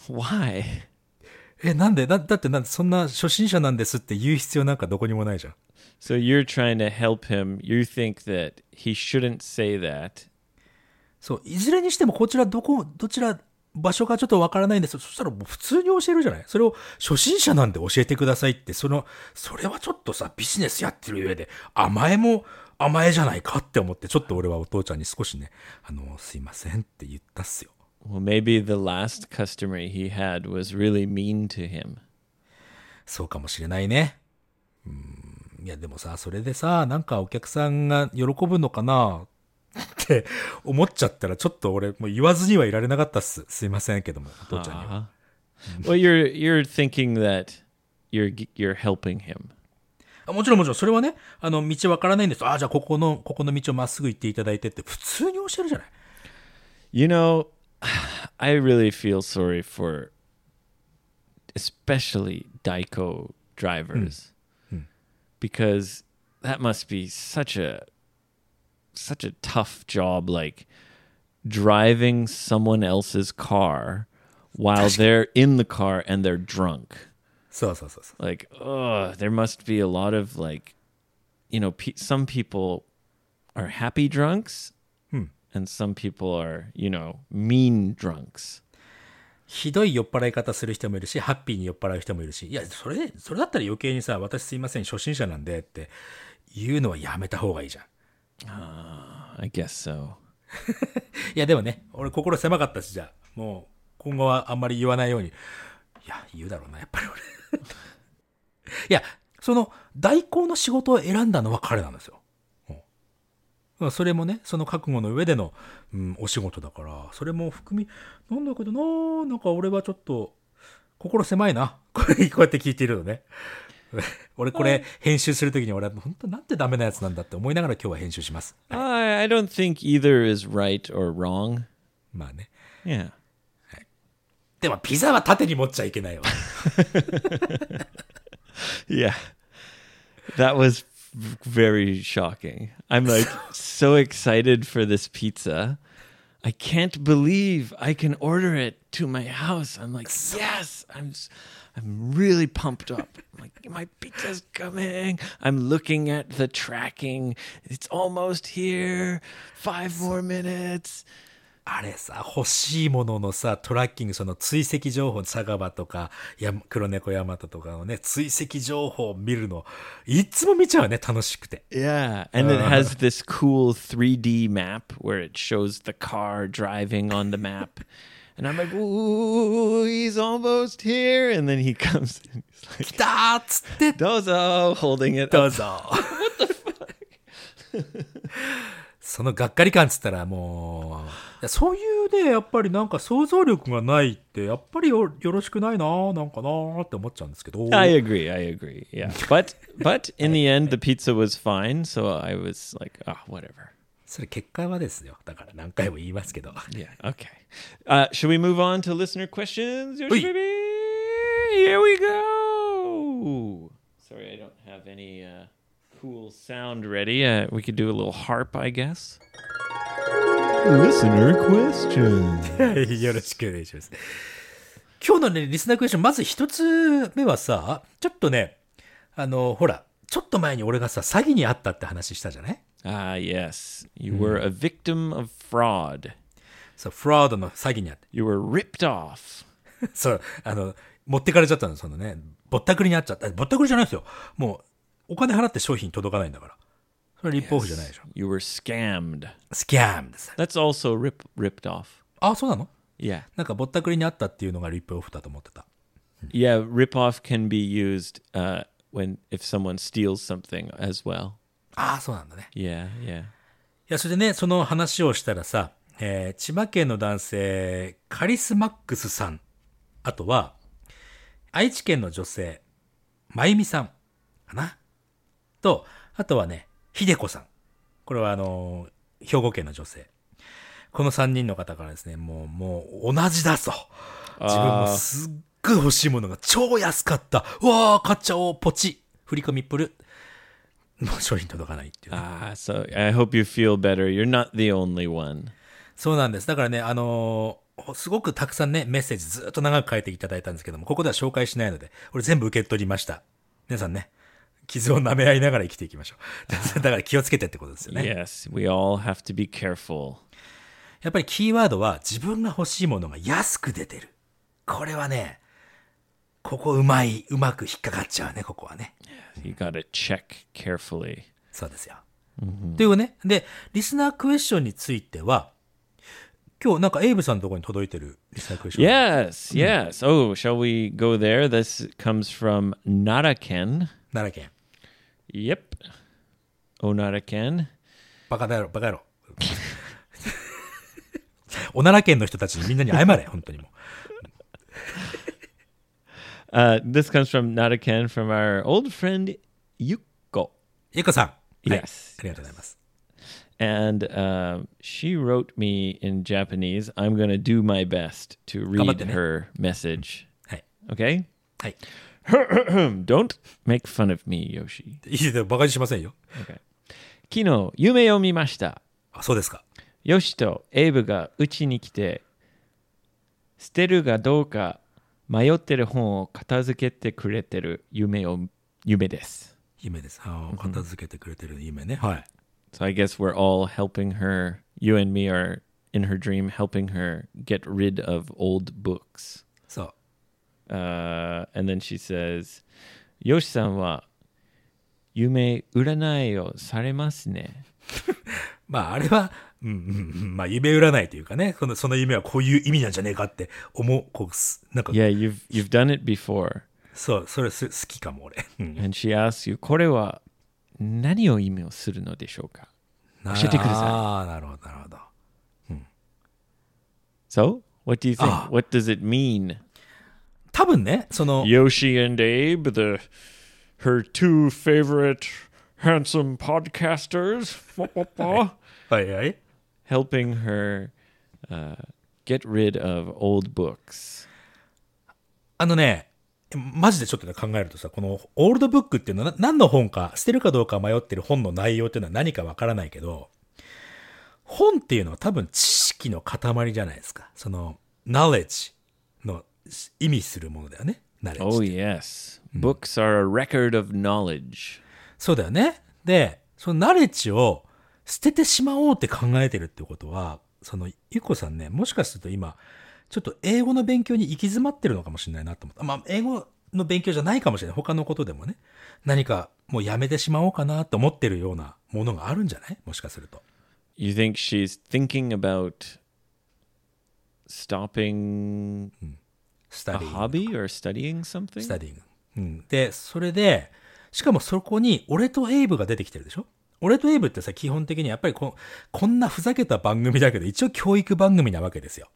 [SPEAKER 1] Why?
[SPEAKER 2] え、なんで？だだってなんでそんな初心者なんですって言う必要なんかどこにもないじゃん。
[SPEAKER 1] So you're trying to help him. You think that he shouldn't say that.
[SPEAKER 2] そう、いずれにしてもこちらどこ、どちら、場所がちょっとわからないんですそしたらもう普通に教えるじゃない？それを初心者なんで教えてくださいって、その、それはちょっとさ、ビジネスやってる上で甘えも甘えじゃないかって思って、ちょっと俺はお父ちゃんに少しね、あの、すいませんって言ったっすよ。
[SPEAKER 1] Well, maybe the last customer he had was really mean to him.
[SPEAKER 2] そうかもしれないね。うん。いや、でもさ、それでさ、なんかお客さんが喜ぶのかな？って思っちゃったら、ちょっと俺、もう言わずにはいられなかったっす。すいませんけども、お父ちゃんには。
[SPEAKER 1] Uh-huh. well, you're you're thinking that you're you're helping him.
[SPEAKER 2] あもちろんもちろん、それはね、あの、道わからないんです。ああ、じゃあここの、ここの道をまっすぐ行っていただいてって、普通に教えるじゃない。
[SPEAKER 1] You know, I really feel sorry for especially Daiko drivers because that must be such a such a tough job like driving someone else's car while they're in the car and they're drunk.
[SPEAKER 2] そうそうそうそう。
[SPEAKER 1] Like, oh, there must be a lot of like you know, pe- some people are happy drunks and some people are, you know, mean drunks.
[SPEAKER 2] ひどい酔っ払い方する人もいるし、ハッピーに酔っ払う人もいるし、いや、それ、それだったら余計にさ、私すいません、初心者なんでって言うのはやめた方がいいじゃん。
[SPEAKER 1] I guess so.
[SPEAKER 2] いや、でもね、俺心狭かったし、じゃあ、もう、今後はあんまり言わないように。いや、言うだろうな、やっぱり俺。いや、その、代行の仕事を選んだのは彼なんですよ。うん、それもね、その覚悟の上での、うん、お仕事だから、それも含み、なんだけどな、なんか俺はちょっと、心狭いな。これ、こうやって聞いているのね。俺これ編集するときに俺は本当なんてダメなやつなんだって思いながら今日は編集します。
[SPEAKER 1] I, I don't think either is right or wrong.
[SPEAKER 2] まあね。
[SPEAKER 1] Yeah.
[SPEAKER 2] でもピザは縦に持っちゃいけないわ。
[SPEAKER 1] Yeah. That was very shocking. I'm like so excited for this pizza. I can't believe I can order it to my house. I'm like, yes, I'm I'm really pumped up. I'm like, my pizza's coming. I'm looking at the tracking. It's almost here. Five more minutes.
[SPEAKER 2] あれさ、欲しいもののさ、トラッキング、その追跡情報、佐川とか、や黒猫ヤマトとかのね、追跡情報を見るの、いつも見ちゃうね、楽しくて。
[SPEAKER 1] Yeah, and it has this cool 3D map where it shows the car driving on the map. And I'm like, ooh, he's almost here. And then he comes and he's like,
[SPEAKER 2] 来たーっつって、
[SPEAKER 1] Dozo, holding it
[SPEAKER 2] ど
[SPEAKER 1] up.
[SPEAKER 2] うぞ。そのがっかり感っつったらもう、いやそういうね、やっぱりなんか想像力がないって、やっぱりよよろしくないななんかなーって思っちゃうんですけど。
[SPEAKER 1] I agree. I agree. Yeah. But but in the end the pizza was fine, so I was like, oh, whatever.
[SPEAKER 2] それ結果はですよ。だから何回も言いますけど。
[SPEAKER 1] Yeah. Okay. Uh, should we move on to listener questions? Yoshi baby? Here we go. Sorry, I don't have any uh, cool sound ready. Uh, we could do a little harp, I guess.
[SPEAKER 3] Listener question.
[SPEAKER 2] よろしくお願いします。今日のね、リスナークエスチョン、まず一つ目はさ、ちょっとね、あの、ほら、ちょっと前に俺がさ、詐欺にあったって話したじゃない
[SPEAKER 1] ？Ah, yes. You were a victim of fraud.
[SPEAKER 2] そう、フラードの詐欺にあって。
[SPEAKER 1] You were ripped off.
[SPEAKER 2] そう、あの、持ってかれちゃったの、そのね、ぼったくりにあっちゃった。ぼったくりじゃないですよ。もう、お金払って商品届かないんだから。それリップオフじゃないでしょ。
[SPEAKER 1] You were scammed.
[SPEAKER 2] スキャンです。
[SPEAKER 1] That's also rip ripped off.
[SPEAKER 2] あ、そうなの
[SPEAKER 1] ？Yeah.
[SPEAKER 2] なんかぼったくりにあったっていうのがリップオフだと思ってた。
[SPEAKER 1] Yeah, rip off can be used uh, when if someone steals something as well.
[SPEAKER 2] ああ、そうなんだね。
[SPEAKER 1] Yeah, yeah.
[SPEAKER 2] いや、それでね、その話をしたらさ、えー千葉県の男性、カリスマックスさん。あとは、愛知県の女性、まゆみさん。かなと、あとはね、ひでこさん。これはあのー兵庫県の女性。この3人の方からですね、もう、もう、同じだと。自分もすっごい欲しいものが超安かった。うわー、買っちゃおう、ポチ。振り込みプル。もう商品届かないっていうね、
[SPEAKER 1] Ah, so I hope you feel better. You're not the only one.
[SPEAKER 2] そうなんです。だからね、あのーすごくたくさんね、メッセージずっと長く書いていただいたんですけども、ここでは紹介しないので、俺全部受け取りました。皆さんね、傷を舐め合いながら生きていきましょう。だから気をつけてってことですよね。
[SPEAKER 1] Yes, we all have to be careful.
[SPEAKER 2] やっぱりキーワードは自分が欲しいものが安く出てる。これはね、ここうまい、うまく引っかかっちゃうね、ここはね。
[SPEAKER 1] You got to check carefully.
[SPEAKER 2] そうですよ。というね。で、リスナークエスチョンについては、今日なんかエイブさんのところに届いてるリスナークエスチョン。
[SPEAKER 1] Yes, yes. Oh, shall we go there? This comes from Naraken.
[SPEAKER 2] 奈良県。
[SPEAKER 1] Yep. Oh, Naraken.
[SPEAKER 2] バカだろ、バカ野郎。お奈良県の人たちにみんなに謝れ、本当にもう。
[SPEAKER 1] Uh, this comes from Naraken from our old friend Yuko.
[SPEAKER 2] ゆかさん。はい
[SPEAKER 1] Yes.
[SPEAKER 2] ありがとうございます。
[SPEAKER 1] And um, she wrote me in Japanese. I'm going to do my best to read
[SPEAKER 2] 頑張ってね。
[SPEAKER 1] her message.
[SPEAKER 2] はい。
[SPEAKER 1] Okay?
[SPEAKER 2] はい。
[SPEAKER 1] Don't make fun of me, Yoshi.
[SPEAKER 2] いいでバカにしませんよ。
[SPEAKER 1] Okay. 昨日、夢を見ました。
[SPEAKER 2] あ、そうですか。
[SPEAKER 1] ヨシとエイブがうちに来て、捨てるかどうか迷ってる本を片付けてくれてる夢を、夢です。
[SPEAKER 2] 夢です。あー片付けてくれてる夢ね。はい。
[SPEAKER 1] So I guess we're all helping her. You and me are in her dream helping her get rid of old books.
[SPEAKER 2] そう。
[SPEAKER 1] Uh, and then she says, ヨシさんは夢占いをされますね?
[SPEAKER 2] まあ、あれは、うんうんうん、まあ、夢占いというかね、このその夢はこういう意味なんじゃねえかって思う、こうす、なんか、
[SPEAKER 1] Yeah, you've, you've done it before.
[SPEAKER 2] そう、それす好きかも、俺。うん
[SPEAKER 1] And she asks you, これは何を意味をするのでしょうか?教えてください
[SPEAKER 2] ああ、なるほど、なるほど。
[SPEAKER 1] So, what do you think?
[SPEAKER 2] Ah.
[SPEAKER 1] What does it mean?
[SPEAKER 2] 多分ね、その、
[SPEAKER 1] Yoshi and Abe, the her two favorite handsome podcasters,
[SPEAKER 2] はいはい。
[SPEAKER 1] helping her uh, get rid of old books.
[SPEAKER 2] あのね、マジでちょっとね考えるとさ、このオールドブックっていうのはな何の本か、捨てるかどうか迷ってる本の内容っていうのは何かわからないけど、本っていうのは多分知識の塊じゃないですか。その、knowledge の意味するものだよね。
[SPEAKER 1] Oh, yes. Books are a record of knowledge.
[SPEAKER 2] そうだよね。で、そのナレッジを捨ててしまおうって考えてるってことは、その、ゆっこさんね、もしかすると今、ちょっと英語の勉強に行き詰まってるのかもしれないなと思った。まあ、英語の勉強じゃないかもしれない。他のことでもね。何かもうやめてしまおうかなと思ってるようなものがあるんじゃない？もしかすると。
[SPEAKER 1] You think she's thinking about stopping
[SPEAKER 2] start
[SPEAKER 1] a hobby or studying something?
[SPEAKER 2] Studying。うん。で、それで、しかもそこに俺とエイブが出てきてるでしょ？俺とエイブってさ、基本的にやっぱりここんなふざけた番組だけど、一応教育番組なわけですよ。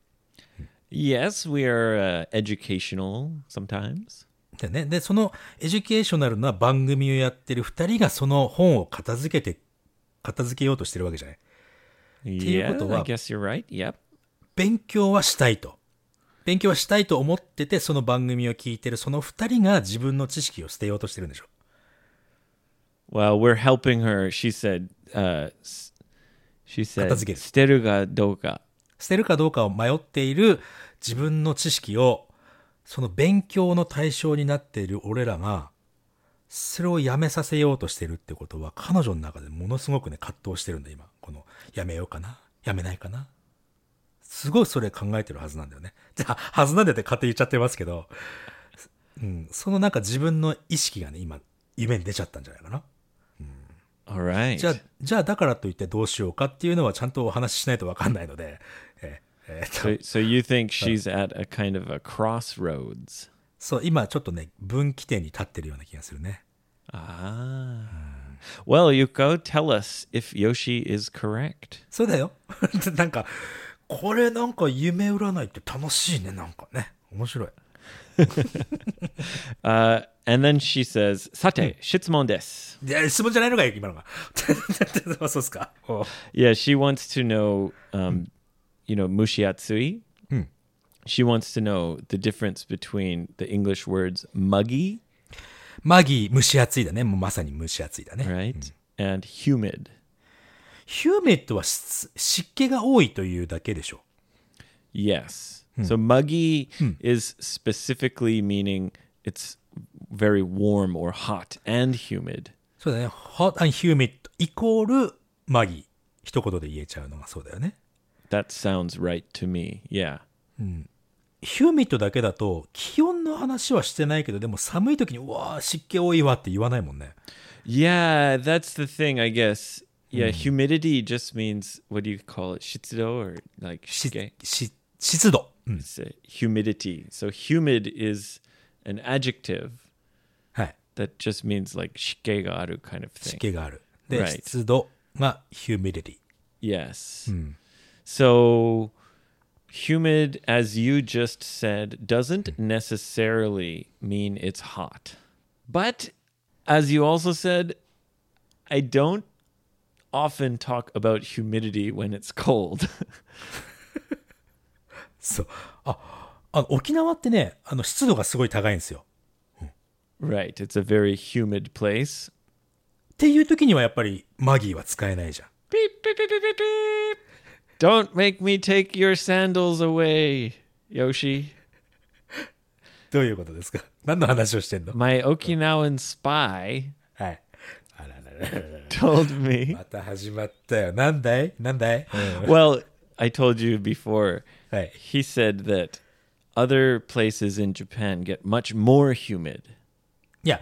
[SPEAKER 1] Yes, we are uh, educational sometimes.
[SPEAKER 2] でね。で、その educational な番組をやってる二人がその本を片付けて、片付けようとしてるわけじゃない
[SPEAKER 1] ？Yeah,
[SPEAKER 2] ことは-
[SPEAKER 1] I guess you're right. Yep.
[SPEAKER 2] 勉強はしたいと。勉強はしたいと思ってて、その番組を聞いてるその二人が自分の知識を捨てようとしてるんでしょ
[SPEAKER 1] ？Well, we're helping her. She said, uh, she said,
[SPEAKER 2] 片付ける。
[SPEAKER 1] 捨てるがどうか。
[SPEAKER 2] 捨てるかどうかを迷っている自分の知識を、その勉強の対象になっている俺らが、それをやめさせようとしてるってことは、彼女の中でものすごくね、葛藤してるんだ、今。この、やめようかな？やめないかな？すごいそれ考えてるはずなんだよね。じゃあ、はずなんだよって勝手に言っちゃってますけど、うん、そのなんか自分の意識がね、今、夢に出ちゃったんじゃないかな。
[SPEAKER 1] All right.
[SPEAKER 2] じゃあ、じゃあだからといってどうしようかっていうのはちゃんとお話ししないとわかんないので、え
[SPEAKER 1] so, so you think she's at a kind of a crossroads?
[SPEAKER 2] そう、今ちょっとね、分岐点に立ってるような気がするね。
[SPEAKER 1] Ah. Well, Yuko, tell us if Yoshi is correct.
[SPEAKER 2] そうだよ。なんか、これなんか夢占いって楽しいね、なんかね。面白い。
[SPEAKER 1] Uh, and then she says, Sate, shitsumon desu.
[SPEAKER 2] いや、質問じゃないのかよ、今のが。そうっすか。お
[SPEAKER 1] Yeah, she wants to know, um, you know, mushiatsui. She wants to know the difference between the English words muggy,
[SPEAKER 2] マギー、蒸し暑いだね。もうまさに蒸し暑いだね。
[SPEAKER 1] right, and humid.
[SPEAKER 2] ヒューメットは湿湿気が多いというだけでしょ。
[SPEAKER 1] Yes. So muggy is specifically meaning it's very warm or hot and humid.
[SPEAKER 2] そうだね。hot and humid イコールマギー。一言で言えちゃうのがそうだよね。
[SPEAKER 1] That sounds right to me. Yeah.
[SPEAKER 2] ヒューミットだけだと気温の話はしてないけど、でも寒い時に、うわー湿気多いわって言わないもんね。
[SPEAKER 1] Yeah, that's the thing, I guess. Yeah, humidity just means what do you call it? Shitsudo or like
[SPEAKER 2] し
[SPEAKER 1] shike?
[SPEAKER 2] し湿度。うん。
[SPEAKER 1] It's uh, humidity. So humid is an adjective
[SPEAKER 2] はい。
[SPEAKER 1] that just means like shike ga aru kind of
[SPEAKER 2] 湿
[SPEAKER 1] thing.
[SPEAKER 2] 気がある。で、
[SPEAKER 1] Right.
[SPEAKER 2] 湿度が humidity。
[SPEAKER 1] Yes. So humid, as you just said, doesn't necessarily mean it's hot. But as you also said, I don't often talk about humidity when it's cold.
[SPEAKER 2] そう。あ、あ沖縄ってね、あの湿度がすごい高いんですよ。
[SPEAKER 1] right. It's a very humid place.
[SPEAKER 2] っていう時にはやっぱりマギーは使えないじゃん。
[SPEAKER 1] Beep, beep, beep, beep, beep, beep. Don't make me take your sandals away, Yoshi.
[SPEAKER 2] どういうことですか何の話をしてんの
[SPEAKER 1] My Okinawan spy
[SPEAKER 2] はい。あららららら
[SPEAKER 1] told me.
[SPEAKER 2] また始まったよ。なんだいなんだい、うん
[SPEAKER 1] Well, I told you before.
[SPEAKER 2] はい。
[SPEAKER 1] He said that other places in Japan get much more humid.
[SPEAKER 2] いや、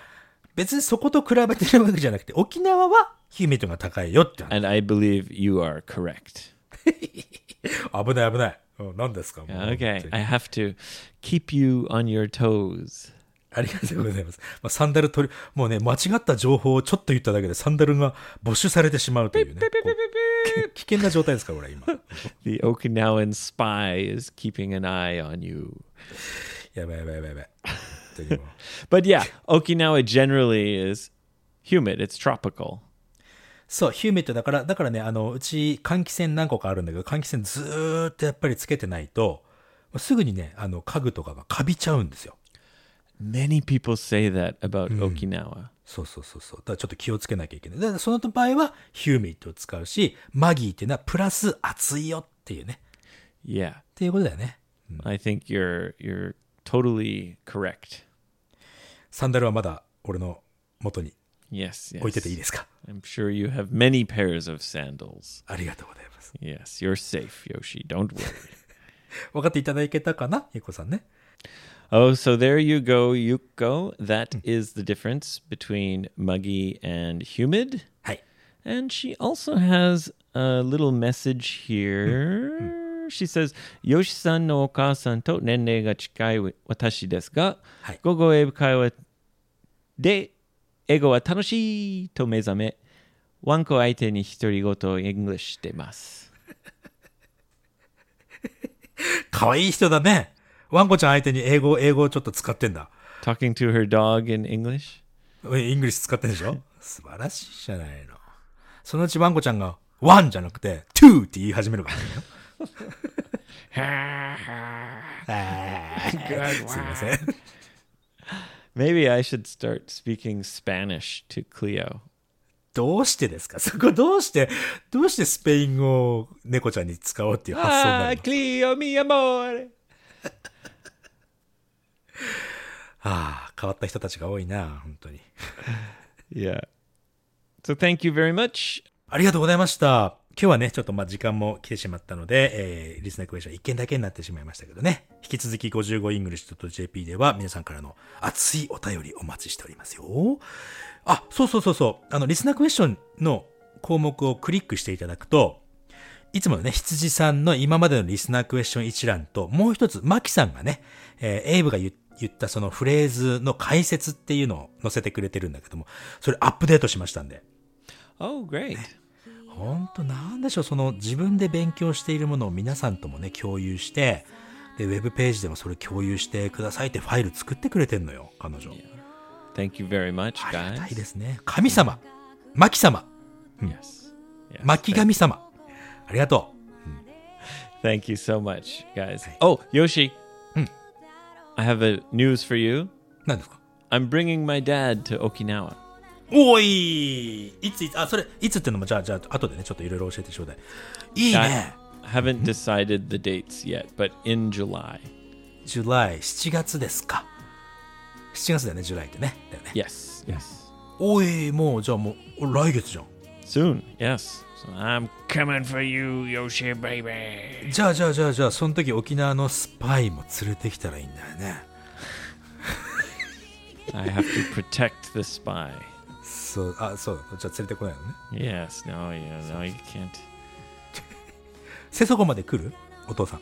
[SPEAKER 2] 別にそこと比べてるわけじゃなくて、沖縄はヒューミットが高いよって話。
[SPEAKER 1] And I believe you are correct.
[SPEAKER 2] 危ない危ない。うん何ですかもう
[SPEAKER 1] Okay, I have to keep you on your toes.
[SPEAKER 2] ありがとうございます。まあ、サンダル取り、もうね、間違った情報をちょっと言っただけでサンダルが没収されてしまうというね。危険な状態ですから、俺今。
[SPEAKER 1] The Okinawan spy is keeping an eye on you.
[SPEAKER 2] やばいやばいやばいやばい。
[SPEAKER 1] But yeah, Okinawa generally is humid. It's tropical.
[SPEAKER 2] そう、ヒューミットだから、だからね、あの、うち換気扇何個かあるんだけど、換気扇ずーっとやっぱりつけてないと、すぐにね、あの、家具とかがカビちゃうんですよ。
[SPEAKER 1] Many people say that about Okinawa.
[SPEAKER 2] そうそうそうそう。だからちょっと気をつけなきゃいけない。だからその場合は、ヒューミッドを使うし、マギーっていうのはプラス熱いよっていうね。
[SPEAKER 1] Yeah.
[SPEAKER 2] っていうことだよね。
[SPEAKER 1] I think you're you're totally correct.
[SPEAKER 2] サンダルはまだ俺の元に
[SPEAKER 1] Yes, yes.
[SPEAKER 2] 置いてていいですか
[SPEAKER 1] I'm sure you have many pairs of sandals.
[SPEAKER 2] ありがとうございます。
[SPEAKER 1] Yes, you're safe, Yoshi. Don't worry.
[SPEAKER 2] 分かっていただけたかなゆっこさんね。
[SPEAKER 1] oh, so there you go, Yuko. That is the difference between muggy and humid.
[SPEAKER 2] はい。
[SPEAKER 1] And she also has a little message here. She says, ヨシさんのお母さんと年齢が近い私ですが、
[SPEAKER 2] はい
[SPEAKER 1] 午後英語会話で英語は楽しいと目覚め、ワンコ相手に独り言を English してます。
[SPEAKER 2] 可愛い人だね。 ワンコちゃん相手に英語、英語をちょっと使ってんだ。
[SPEAKER 1] Talking to her dog in English?
[SPEAKER 2] え English 使ってんでしょ？素晴らしいじゃないの。そのうちワンコちゃんが、 one じゃなくて、 two って言い始めるかもしれないよ。あーすいません。
[SPEAKER 1] Maybe I should start speaking Spanish to Cleo.
[SPEAKER 2] どうしてですか？そこどうして、どうしてスペイン語を猫ちゃんに使おうっていう発想にな
[SPEAKER 1] Ah,
[SPEAKER 2] るの
[SPEAKER 1] ？Cleo, mi amor.
[SPEAKER 2] ああ、変わった人たちが多いな、本当に。
[SPEAKER 1] Yeah. So thank you very much.
[SPEAKER 2] ありがとうございました。今日はね、ちょっとまあ時間も来てしまったので、えー、リスナークエスチョン1件だけになってしまいましたけどね。引き続き 55english.jp では皆さんからの熱いお便りお待ちしておりますよ。あ、そうそうそうそう。あの、リスナークエスチョンの項目をクリックしていただくと、いつものね、羊さんの今までのリスナークエスチョン一覧と、もう一つ、マキさんがね、えーエイブが言言ったそのフレーズの解説っていうのを載せてくれてるんだけども、それアップデートしましたんで。
[SPEAKER 1] Oh, great.
[SPEAKER 2] 本当なんでしょう、その自分で勉強しているものを皆さんともね、共有して、で、ウェブページでもそれ共有してくださいってファイル作ってくれてんのよ、彼女。
[SPEAKER 1] Thank you very much,
[SPEAKER 2] ありがた
[SPEAKER 1] guys.
[SPEAKER 2] いですね。神様、牧様、
[SPEAKER 1] Yes. yes.
[SPEAKER 2] 牧神様。ありがと
[SPEAKER 1] Thank you so much, guys. Oh, Yoshi. I have a news for you.
[SPEAKER 2] う。何ですか
[SPEAKER 1] I'm bringing my dad to Okinawa.
[SPEAKER 2] おいいついつ、あ、それ、いつってのも、じゃあ、じゃあ、後でね、ちょっといろいろ教えてちょうだい。いいね。
[SPEAKER 1] I haven't decided the dates yet, but in July.
[SPEAKER 2] ジュライ、7月ですか。7月だよね、ジュライってね。だよね。
[SPEAKER 1] Yes, yes.
[SPEAKER 2] おいもう、じゃあもう、来月じゃん。
[SPEAKER 1] Soon, yes. I'm coming for you, Yoshi baby.
[SPEAKER 2] じゃあじゃあじゃあじゃあその時沖縄のスパイも連れてきたらいいんだよね
[SPEAKER 1] I have to protect the spy.
[SPEAKER 2] そうあそうじゃあ連れてこないのね
[SPEAKER 1] Yes, no, you no, you can't.
[SPEAKER 2] 瀬底まで来るお父さん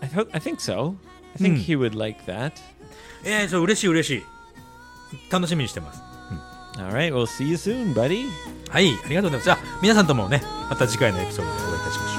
[SPEAKER 1] I, th- I think so. I think he would like that.
[SPEAKER 2] えー、そう嬉しい嬉しい楽しみにしてます
[SPEAKER 1] All right, we'll see you soon, buddy.
[SPEAKER 2] はいありがとうございますじゃあ皆さんともねまた次回のエピソードでお会いいたしましょう